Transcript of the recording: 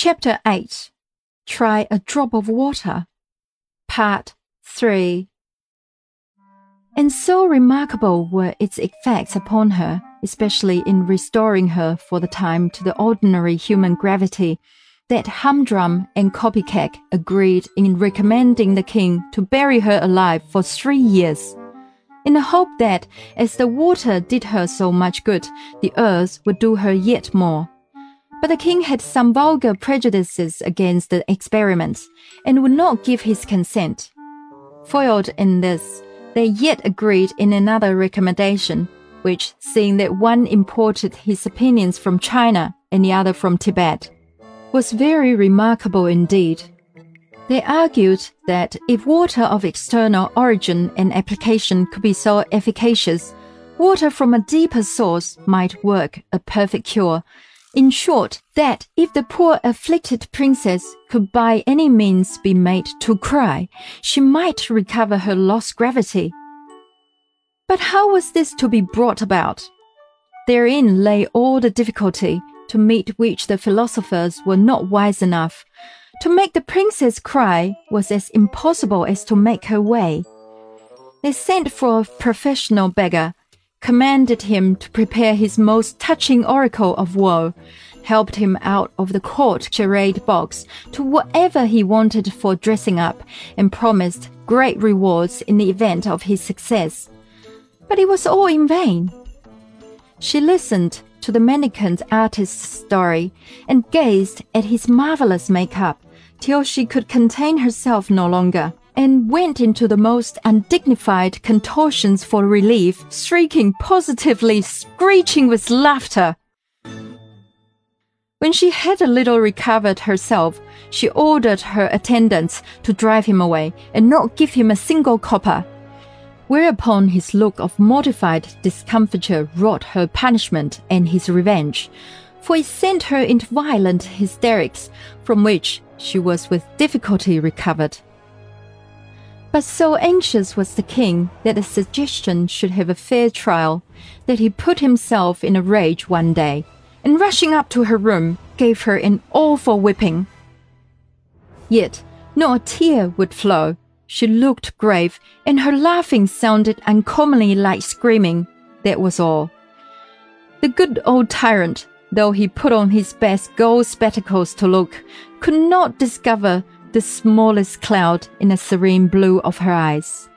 Chapter 8 Try a Drop of Water, Part 3 And so remarkable were its effects upon her, especially in restoring her for the time to the ordinary human gravity, that Hum-Drum and Kopy-Keck agreed in recommending the king to bury her alive for three years in the hope that, as the water did her so much good, the earth would do her yet more. But the king had some vulgar prejudices against the experiment, and would not give his consent. Foiled in this, they yet agreed in another recommendation, which, seeing that one imported his opinions from China and the other from Tibet, was very remarkable indeed. They argued that if water of external origin and application could be so efficacious, water from a deeper source might work a perfect cure. In short, that if the poor afflicted princess could by any means be made to cry, she might recover her lost gravity. But how was this to be brought about? Therein lay all the difficulty, to meet which the philosophers were not wise enough. To make the princess cry was as impossible as to make her weigh. They sent for a professional beggar, commanded him to prepare his most touching oracle of woe, helped him out of the court charade box to whatever he wanted for dressing up, and promised great rewards in the event of his success. But it was all in vain. She listened to the mannequin artist's story and gazed at his marvelous makeup till she could contain herself no longer and went into the most undignified contortions for relief, shrieking positively, screeching with laughter. When she had a little recovered herself, she ordered her attendants to drive him away and not give him a single copper. Whereupon his look of mortified discomfiture wrought her punishment and his revenge, for it sent her into violent hysterics, from which she was with difficulty recovered. But so anxious was the king that the suggestion should have a fair trial that he put himself in a rage one day, and rushing up to her room, gave her an awful whipping. Yet not a tear would flow. She looked grave, and her laughing sounded uncommonly like screaming. That was all. The good old tyrant though he put on his best gold spectacles to look, could not discover the smallest cloud in the serene blue of her eyes.